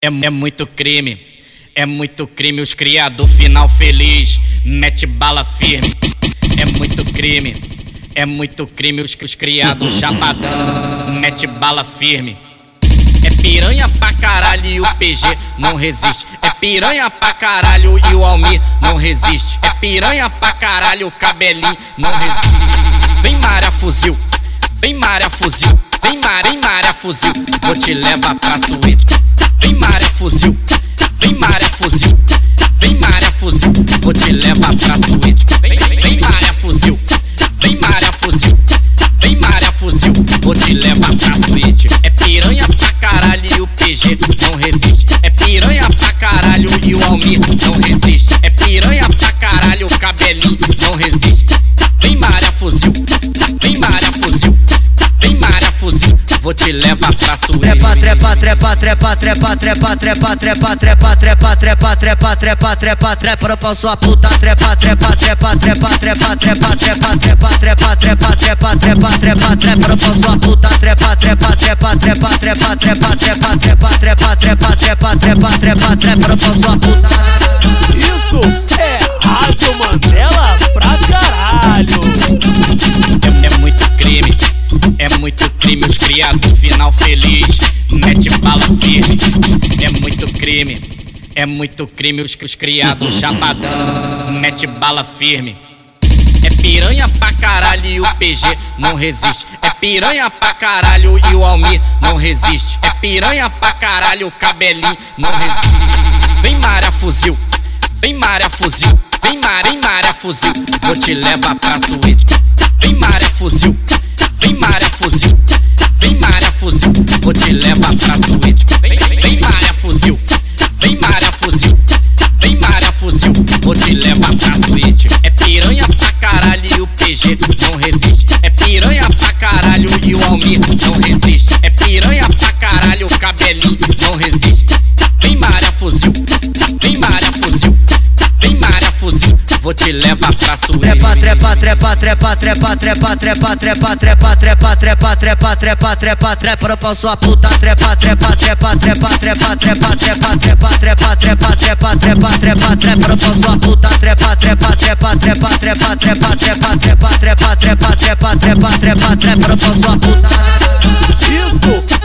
É, é muito crime, é muito crime os criados final feliz, mete bala firme. É muito crime, é muito crime os, os criados chapadão, mete bala firme. É piranha pra caralho e o PG não resiste. É piranha pra caralho e o Almir não resiste. É piranha pra caralho o cabelinho não resiste. Vem Maria fuzil, vem Maria fuzil, vem Maria, vem Maria fuzil. Vou te levar pra suíte. Fuzil, vem Maria fuzil, vem Maria fuzil, vou te levar pra suíte. Vem, vem, Maria fuzil, vem Maria fuzil, vem Maria fuzil, vou te levar pra suíte. É piranha pra caralho e o PG não resiste. É piranha pra caralho e o Almir não resiste. É piranha pra caralho o cabelinho não resiste. Vem Maria fuzil, vou te levar pra suíte. Trepa, trepa, trepa, trepa, trepa, trepa, trepa, trepa, trepa, trepa, trepa, trepa, trepa, trepa, trepa, trepa, sua puta, trepa, trepa, trepa, trepa, trepa, trepa, trepa, trepa, trepa, trepa, trepa, trepa, trepa, trepa, trepa, sua puta, trepa, trepa, trepa, trepa, trepa, trepa, trepa, trepa, trepa, trepa, trepa, trepa, trepa, trepa, trepa, sua puta. Isso é Rádio Mandela é muito crime os criados final feliz, mete bala firme. É muito crime, é muito crime os, os criados chapadão, mete bala firme. É piranha pra caralho e o PG não resiste. É piranha pra caralho e o Almir não resiste. É piranha pra caralho o cabelinho não resiste. Vem Maria fuzil, vem Maria fuzil, vem Maria, vem fuzil, vou te levar pra suíte. Vem Maria fuzil, vou te levar pra suíte. Vem, vem, vem Maria fuzil, vem Maria fuzil, vem Maria fuzil, vou te levar pra suíte. É piranha pra caralho e o PG não resiste. É piranha pra caralho e o Almir não resiste. É piranha pra caralho o cabelinho não resiste. Vem Maria fuzil, vem Maria vou te levar pra suíte. Trepa, trepa, trepa, trepa, trepa, trepa, trepa, trepa, trepa, trepa, trepa, trepa, trepa, trepa, trepa, trepa, sua puta, trepa, trepa, trepa, trepa, trepa, trepa, trepa, trepa, trepa, trepa, trepa, trepa, trepa, trepa, trepa, sua puta, trepa, trepa, trepa, trepa, trepa, trepa, trepa, trepa, trepa, trepa, trepa, trepa, trepa, trepa, trepa, sua puta. Isso